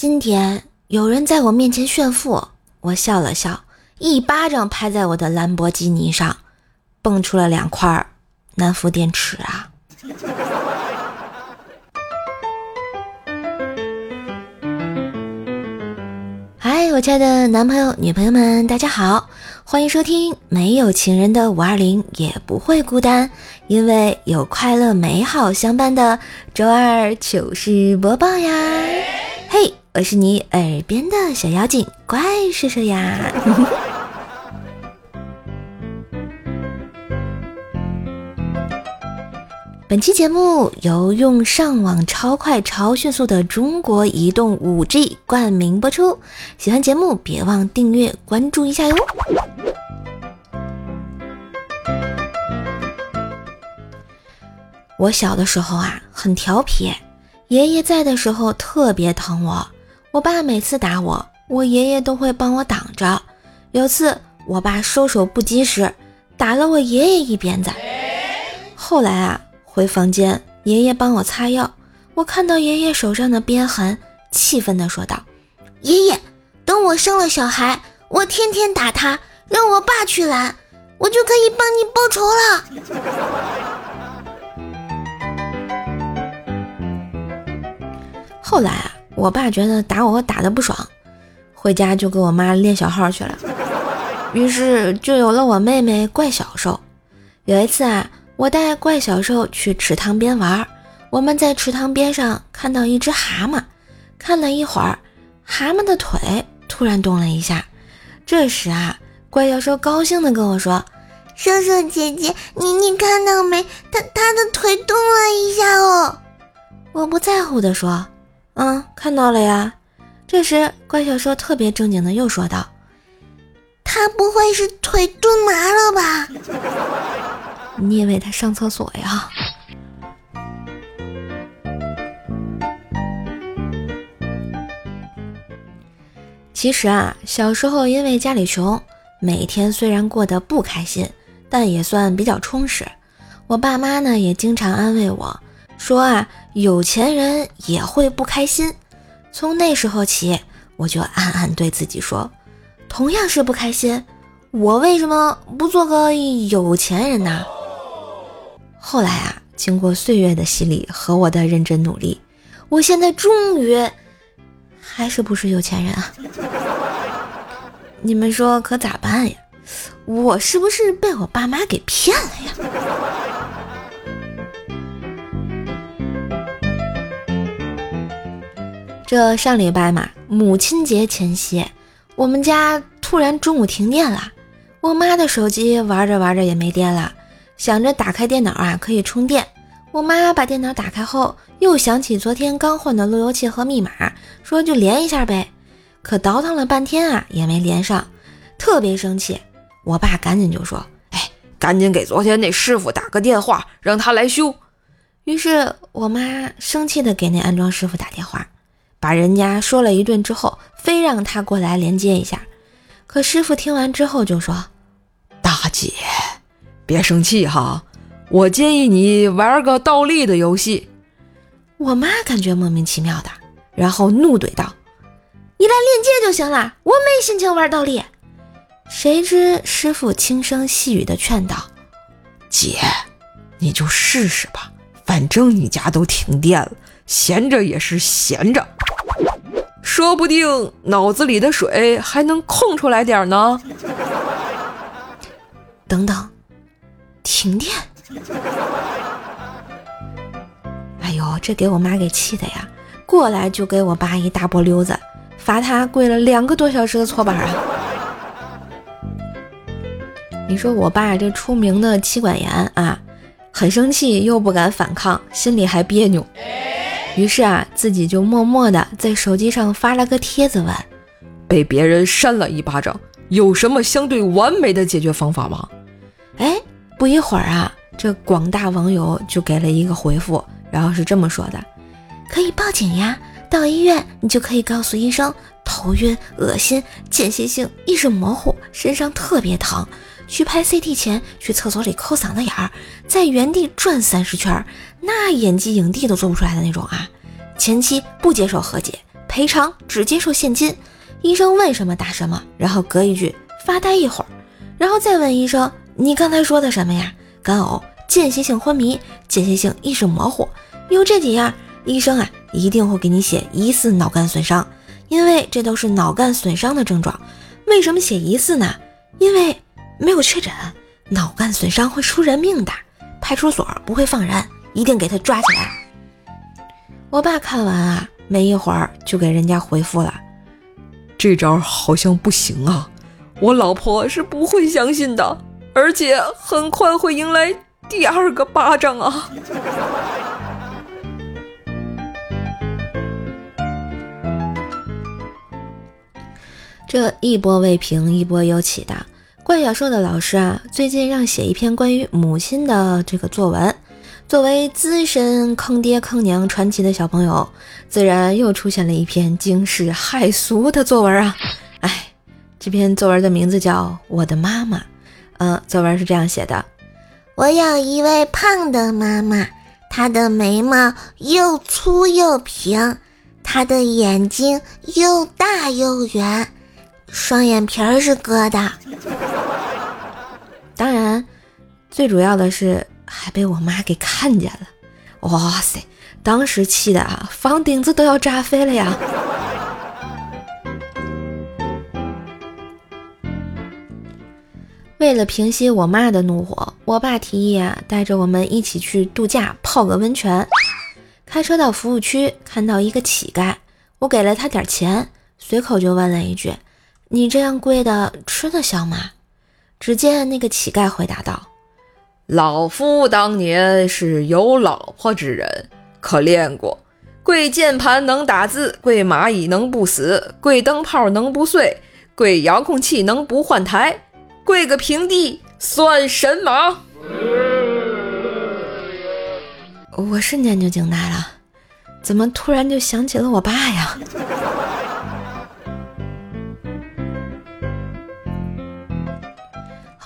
今天有人在我面前炫富，我笑了笑，一巴掌拍在我的兰博基尼上，蹦出了两块南孚电池啊！嗨，我亲爱的男朋友、女朋友们，大家好，欢迎收听没有情人的五二零也不会孤单，因为有快乐美好相伴的周二糗事播报呀！嘿，我是你耳边的小妖精怪兽兽呀！本期节目由用上网超快超迅速的中国移动 5G 冠名播出，喜欢节目别忘订阅关注一下哟。我小的时候啊，很调皮，爷爷在的时候特别疼我，我爸每次打我，我爷爷都会帮我挡着。有次我爸收手不及时，打了我爷爷一鞭子。后来啊。回房间，爷爷帮我擦药。我看到爷爷手上的鞭痕，气愤地说道：“爷爷，等我生了小孩，我天天打他，让我爸去拦，我就可以帮你报仇了。”后来啊，我爸觉得打我打的不爽，回家就给我妈练小号去了，于是就有了我妹妹怪小兽。有一次啊。我带怪小兽去池塘边玩，我们在池塘边上看到一只蛤蟆，看了一会儿，蛤蟆的腿突然动了一下。这时啊，怪小兽高兴的跟我说：“叔叔姐姐，你你看到没？它它的腿动了一下哦。”我不在乎的说：“嗯，看到了呀。”这时怪小兽特别正经的又说道：“他不会是腿蹲麻了吧？” 你以为他上厕所呀？其实啊，小时候因为家里穷，每天虽然过得不开心，但也算比较充实。我爸妈呢也经常安慰我说啊，有钱人也会不开心。从那时候起，我就暗暗对自己说，同样是不开心，我为什么不做个有钱人呢？后来啊，经过岁月的洗礼和我的认真努力，我现在终于还是不是有钱人啊？你们说可咋办呀？我是不是被我爸妈给骗了呀？这上礼拜嘛，母亲节前夕，我们家突然中午停电了，我妈的手机玩着玩着也没电了。想着打开电脑啊，可以充电。我妈把电脑打开后，又想起昨天刚换的路由器和密码，说就连一下呗。可倒腾了半天啊，也没连上，特别生气。我爸赶紧就说：“哎，赶紧给昨天那师傅打个电话，让他来修。”于是我妈生气的给那安装师傅打电话，把人家说了一顿之后，非让他过来连接一下。可师傅听完之后就说：“大姐。”别生气哈，我建议你玩个倒立的游戏。我妈感觉莫名其妙的，然后怒怼道：“你来链接就行了，我没心情玩倒立。”谁知师傅轻声细语的劝道：“姐，你就试试吧，反正你家都停电了，闲着也是闲着，说不定脑子里的水还能空出来点呢。”等等。停电！哎呦，这给我妈给气的呀！过来就给我爸一大波溜子，罚他跪了两个多小时的搓板啊！你说我爸这出名的妻管严啊，很生气又不敢反抗，心里还别扭，于是啊，自己就默默的在手机上发了个帖子问：被别人扇了一巴掌，有什么相对完美的解决方法吗？哎。不一会儿啊，这广大网友就给了一个回复，然后是这么说的：可以报警呀，到医院你就可以告诉医生头晕、恶心、间歇性意识模糊、身上特别疼，去拍 CT 前去厕所里抠嗓子眼儿，在原地转三十圈，那演技影帝都做不出来的那种啊！前期不接受和解，赔偿只接受现金。医生问什么答什么，然后隔一句发呆一会儿，然后再问医生：“你刚才说的什么呀？干呕、间歇性昏迷、间歇性意识模糊，有这几样，医生啊一定会给你写疑似脑干损伤，因为这都是脑干损伤的症状。为什么写疑似呢？因为没有确诊，脑干损伤会出人命的，派出所不会放人，一定给他抓起来。”我爸看完啊，没一会儿就给人家回复了。这招好像不行啊！我老婆是不会相信的，而且很快会迎来第二个巴掌啊！这一波未平，一波又起的。怪小兽的老师啊，最近让写一篇关于母亲的这个作文。作为资深坑爹坑娘传奇的小朋友，自然又出现了一篇惊世骇俗的作文啊！哎，这篇作文的名字叫《我的妈妈》。嗯，作文是这样写的：我有一位胖的妈妈，她的眉毛又粗又平，她的眼睛又大又圆，双眼皮儿是割的。当然，最主要的是。还被我妈给看见了，哇塞！当时气的啊，房顶子都要炸飞了呀！为了平息我妈的怒火，我爸提议啊，带着我们一起去度假，泡个温泉。开车到服务区，看到一个乞丐，我给了他点钱，随口就问了一句：“你这样贵的吃得消吗？”只见那个乞丐回答道。老夫当年是有老婆之人，可练过。跪键盘能打字，跪蚂蚁能不死，跪灯泡能不碎，跪遥控器能不换台，跪个平地算神马？我瞬间就惊呆了，怎么突然就想起了我爸呀？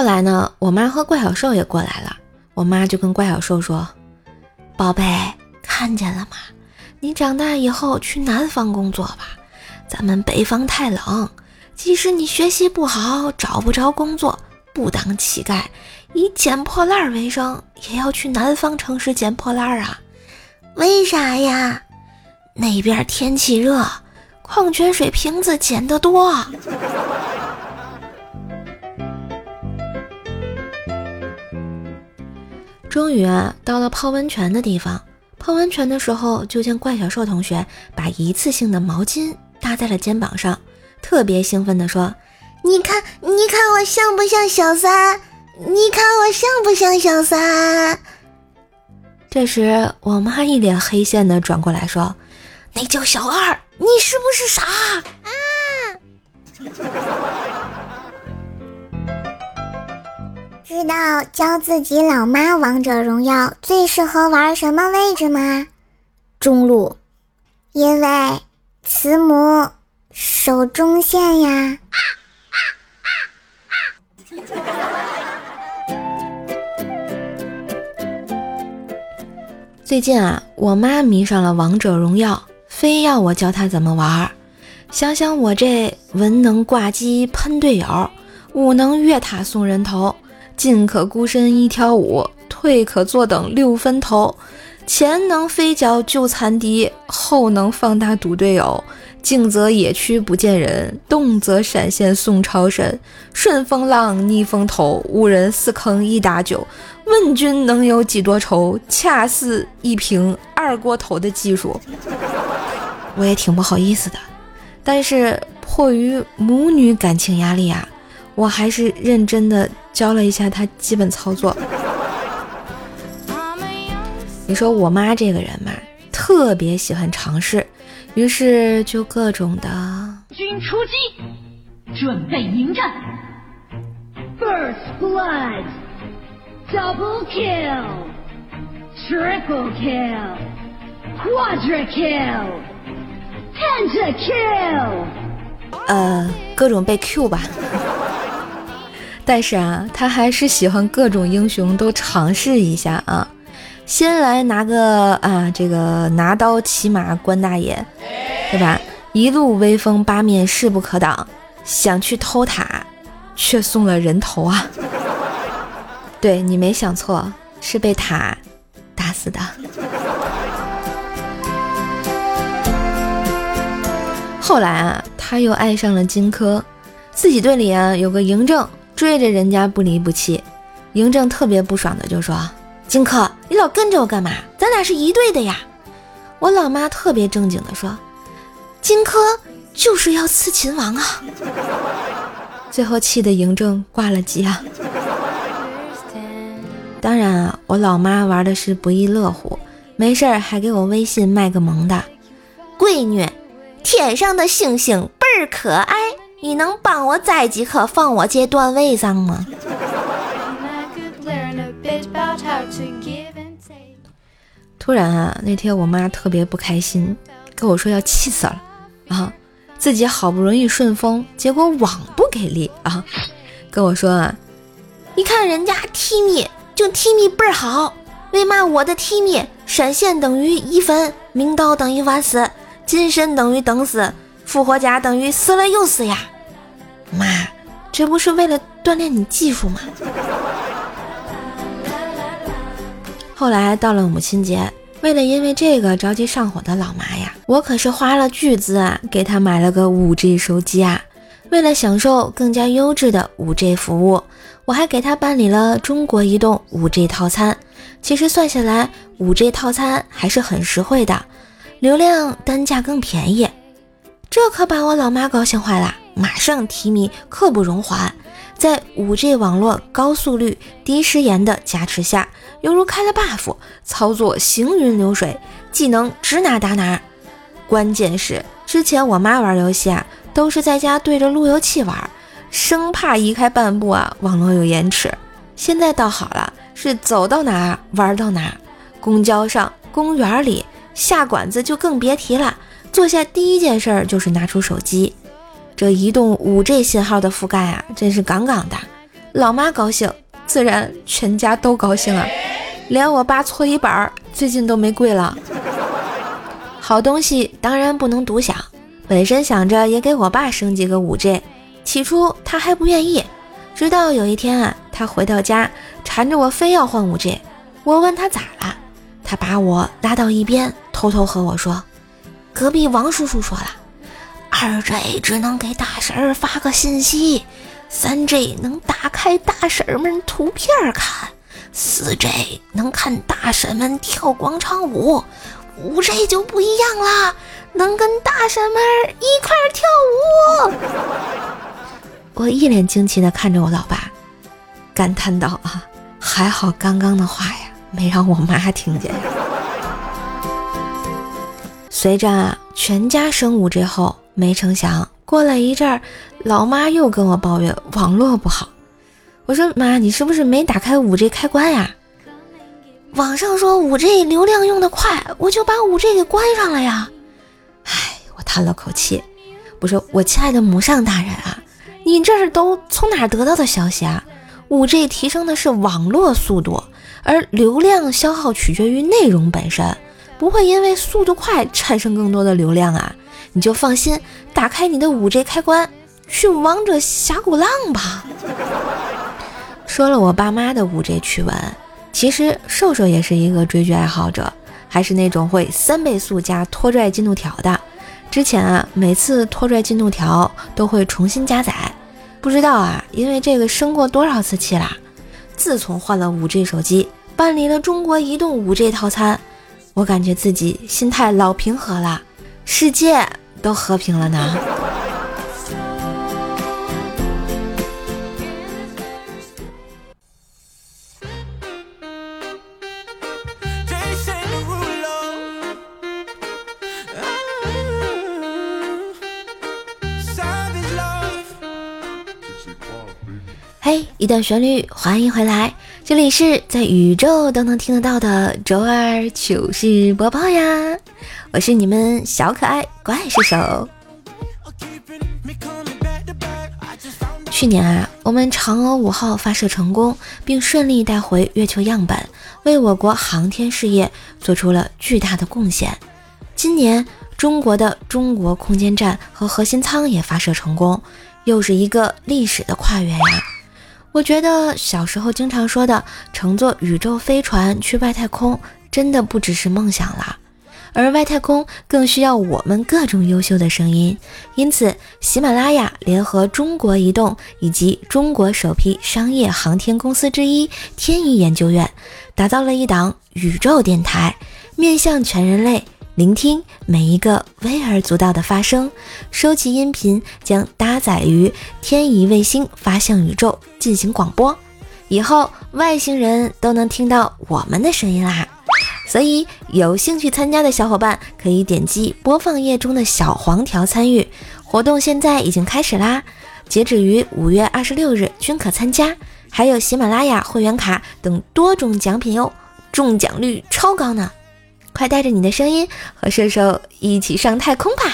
后来呢，我妈和怪小兽也过来了。我妈就跟怪小兽说：“宝贝，看见了吗？你长大以后去南方工作吧，咱们北方太冷。即使你学习不好，找不着工作，不当乞丐，以捡破烂为生，也要去南方城市捡破烂啊？为啥呀？那边天气热，矿泉水瓶子捡得多。”终于啊，到了泡温泉的地方。泡温泉的时候，就见怪小兽同学把一次性的毛巾搭在了肩膀上，特别兴奋地说：“你看，你看我像不像小三？你看我像不像小三？”这时，我妈一脸黑线的转过来说：“那叫小二，你是不是傻啊？” 知道教自己老妈王者荣耀最适合玩什么位置吗？中路，因为慈母守中线呀。最近啊，我妈迷上了王者荣耀，非要我教她怎么玩。想想我这文能挂机喷队友，武能越塔送人头。进可孤身一挑五，退可坐等六分头。前能飞脚救残敌，后能放大堵队友。静则野区不见人，动则闪现送超神。顺风浪，逆风头，无人四坑一打九。问君能有几多愁？恰似一瓶二锅头的技术。我也挺不好意思的，但是迫于母女感情压力啊。我还是认真的教了一下他基本操作。你说我妈这个人嘛，特别喜欢尝试，于是就各种的。军出击，准备迎战。First blood，double kill，triple kill，quadra kill，penta kill。呃，各种被 Q 吧。但是啊，他还是喜欢各种英雄都尝试一下啊。先来拿个啊，这个拿刀骑马关大爷，对吧？一路威风八面，势不可挡，想去偷塔，却送了人头啊！对你没想错，是被塔打死的。后来啊，他又爱上了荆轲，自己队里啊有个嬴政追着人家不离不弃，嬴政特别不爽的就说：“荆轲，你老跟着我干嘛？咱俩是一队的呀！”我老妈特别正经的说：“荆轲就是要刺秦王啊！”最后气得嬴政挂了机啊。当然啊，我老妈玩的是不亦乐乎，没事儿还给我微信卖个萌的，闺女。天上的星星倍儿可爱，你能帮我摘几颗放我这段位上吗？突然啊，那天我妈特别不开心，跟我说要气死了啊，自己好不容易顺风，结果网不给力啊，跟我说啊，你看人家 Timmy 就 Timmy 倍儿好，为嘛我的 Timmy 闪现等于一分，明刀等于万死？金身等于等死，复活甲等于死了又死呀！妈，这不是为了锻炼你技术吗？后来到了母亲节，为了因为这个着急上火的老妈呀，我可是花了巨资啊，给她买了个五 G 手机啊。为了享受更加优质的五 G 服务，我还给她办理了中国移动五 G 套餐。其实算下来，五 G 套餐还是很实惠的。流量单价更便宜，这可把我老妈高兴坏了，马上提米刻不容缓。在 5G 网络高速率、低时延的加持下，犹如开了 buff，操作行云流水，技能指哪打哪。关键是之前我妈玩游戏啊，都是在家对着路由器玩，生怕移开半步啊，网络有延迟。现在倒好了，是走到哪玩到哪，公交上、公园里。下馆子就更别提了，坐下第一件事儿就是拿出手机。这移动五 G 信号的覆盖啊，真是杠杠的。老妈高兴，自然全家都高兴啊。连我爸搓衣板最近都没跪了。好东西当然不能独享，本身想着也给我爸升级个五 G，起初他还不愿意，直到有一天啊，他回到家缠着我非要换五 G，我问他咋了。他把我拉到一边，偷偷和我说：“隔壁王叔叔说了，二 G 只能给大婶儿发个信息，三 G 能打开大婶儿们图片看，四 G 能看大婶们跳广场舞，五 G 就不一样啦，能跟大婶们一块跳舞。”我一脸惊奇地看着我老爸，感叹道：“啊，还好刚刚的话呀。”没让我妈听见。随着全家升五 G 后，没成想过了一阵儿，老妈又跟我抱怨网络不好。我说妈，你是不是没打开五 G 开关呀？网上说五 G 流量用的快，我就把五 G 给关上了呀。唉，我叹了口气，我说我亲爱的母上大人啊，你这是都从哪得到的消息啊？五 G 提升的是网络速度。而流量消耗取决于内容本身，不会因为速度快产生更多的流量啊！你就放心，打开你的五 G 开关，去王者峡谷浪吧。说了我爸妈的五 G 趣闻，其实瘦瘦也是一个追剧爱好者，还是那种会三倍速加拖拽进度条的。之前啊，每次拖拽进度条都会重新加载，不知道啊，因为这个生过多少次气啦。自从换了五 G 手机，办理了中国移动五 G 套餐，我感觉自己心态老平和了，世界都和平了呢。嘿，一段旋律，欢迎回来，这里是在宇宙都能听得到的周二糗事播报呀，我是你们小可爱怪兽手。去年啊，我们嫦娥五号发射成功，并顺利带回月球样本，为我国航天事业做出了巨大的贡献。今年。中国的中国空间站和核心舱也发射成功，又是一个历史的跨越呀。我觉得小时候经常说的乘坐宇宙飞船去外太空，真的不只是梦想了。而外太空更需要我们各种优秀的声音，因此喜马拉雅联合中国移动以及中国首批商业航天公司之一天仪研究院，打造了一档宇宙电台，面向全人类。聆听每一个微而足道的发声，收集音频将搭载于天仪卫星发向宇宙进行广播，以后外星人都能听到我们的声音啦！所以有兴趣参加的小伙伴可以点击播放页中的小黄条参与活动，现在已经开始啦！截止于五月二十六日均可参加，还有喜马拉雅会员卡等多种奖品哟，中奖率超高呢！快带着你的声音和射手一起上太空吧！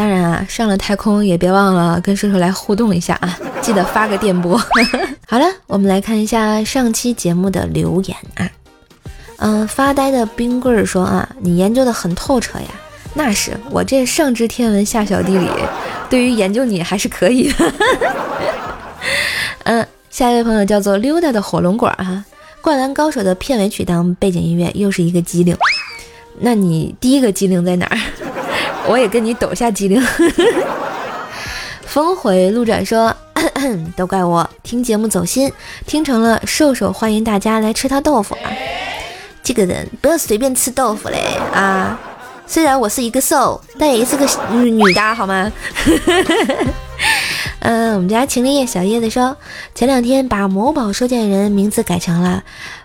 当然啊，上了太空也别忘了跟叔叔来互动一下啊，记得发个电波。好了，我们来看一下上期节目的留言啊。嗯，发呆的冰棍儿说啊，你研究的很透彻呀。那是我这上知天文下晓地理，对于研究你还是可以的。嗯。下一位朋友叫做溜达的火龙果哈，《灌篮高手》的片尾曲当背景音乐又是一个机灵，那你第一个机灵在哪儿？我也跟你抖下机灵。峰回路转说，都怪我听节目走心，听成了瘦瘦欢迎大家来吃他豆腐啊！这个人不要随便吃豆腐嘞啊！虽然我是一个瘦，但也是个女女的好吗？嗯，我们家情侣小叶子说，前两天把某宝收件人名字改成了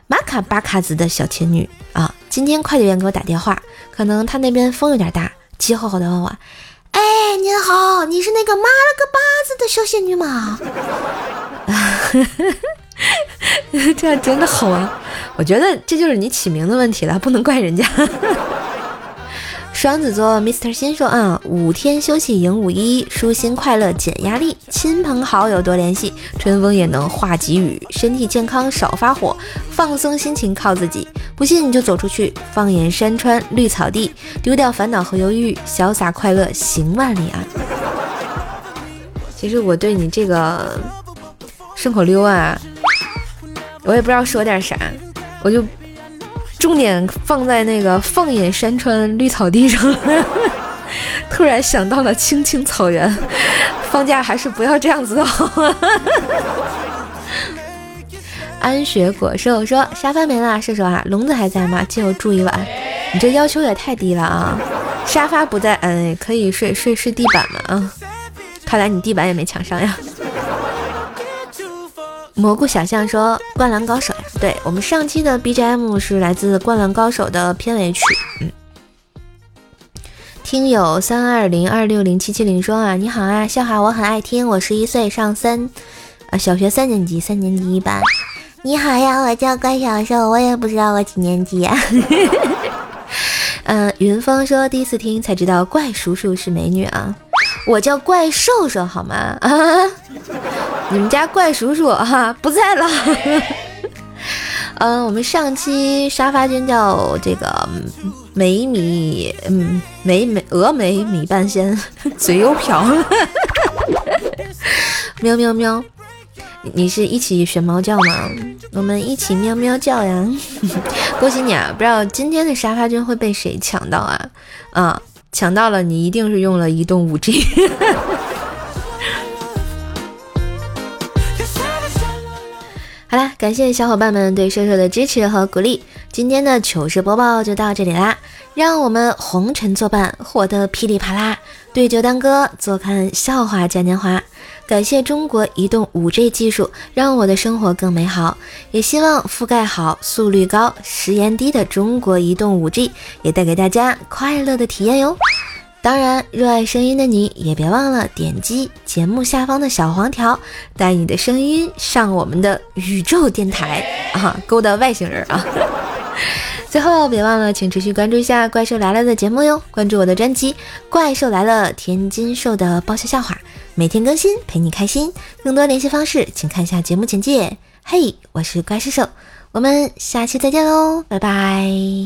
玛卡巴卡子的小情侣啊。今天快递员给我打电话，可能他那边风有点大，急吼吼的问我：“哎，您好，你是那个妈了个巴子的小仙女吗？”这样真的好啊！我觉得这就是你起名的问题了，不能怪人家。双子座 Mr 先说啊，五天休息迎五一，舒心快乐减压力，亲朋好友多联系，春风也能化急雨，身体健康少发火，放松心情靠自己，不信你就走出去，放眼山川绿草地，丢掉烦恼和忧郁，潇洒快乐行万里啊！其实我对你这个顺口溜啊，我也不知道说点啥，我就。重点放在那个放眼山川绿草地上，突然想到了青青草原。放假还是不要这样子的好。安雪果兽说：“沙发没了，射手啊，笼子还在吗？借我住一晚。你这要求也太低了啊！沙发不在，嗯，可以睡睡睡地板嘛啊？看来你地板也没抢上呀。”蘑菇小象说：“灌篮高手，对我们上期的 BGM 是来自《灌篮高手》的片尾曲。”嗯，听友三二零二六零七七零说啊，你好啊，笑话我很爱听，我十一岁，上三啊小学三年级，三年级一班。你好呀，我叫怪小兽，我也不知道我几年级呀。嗯，云峰说第一次听才知道怪叔叔是美女啊。我叫怪兽兽，好吗？啊，你们家怪叔叔哈不在了。嗯，我们上期沙发君叫这个梅米，嗯，梅梅峨眉米半仙，嘴又瓢。喵喵喵，你是一起学猫叫吗？我们一起喵喵叫呀！恭喜你啊！不知道今天的沙发君会被谁抢到啊？啊！抢到了，你一定是用了移动五 G。好啦，感谢小伙伴们对瘦瘦的支持和鼓励，今天的糗事播报就到这里啦，让我们红尘作伴，活得噼里啪啦，对酒当歌，坐看笑话嘉年华。感谢中国移动 5G 技术，让我的生活更美好。也希望覆盖好、速率高、时延低的中国移动 5G 也带给大家快乐的体验哟。当然，热爱声音的你也别忘了点击节目下方的小黄条，带你的声音上我们的宇宙电台啊，勾搭外星人啊！最后别忘了，请持续关注一下《怪兽来了》的节目哟，关注我的专辑《怪兽来了》，天津兽的爆笑笑话。每天更新，陪你开心。更多联系方式，请看一下节目简介。嘿，我是怪兽兽，我们下期再见喽，拜拜。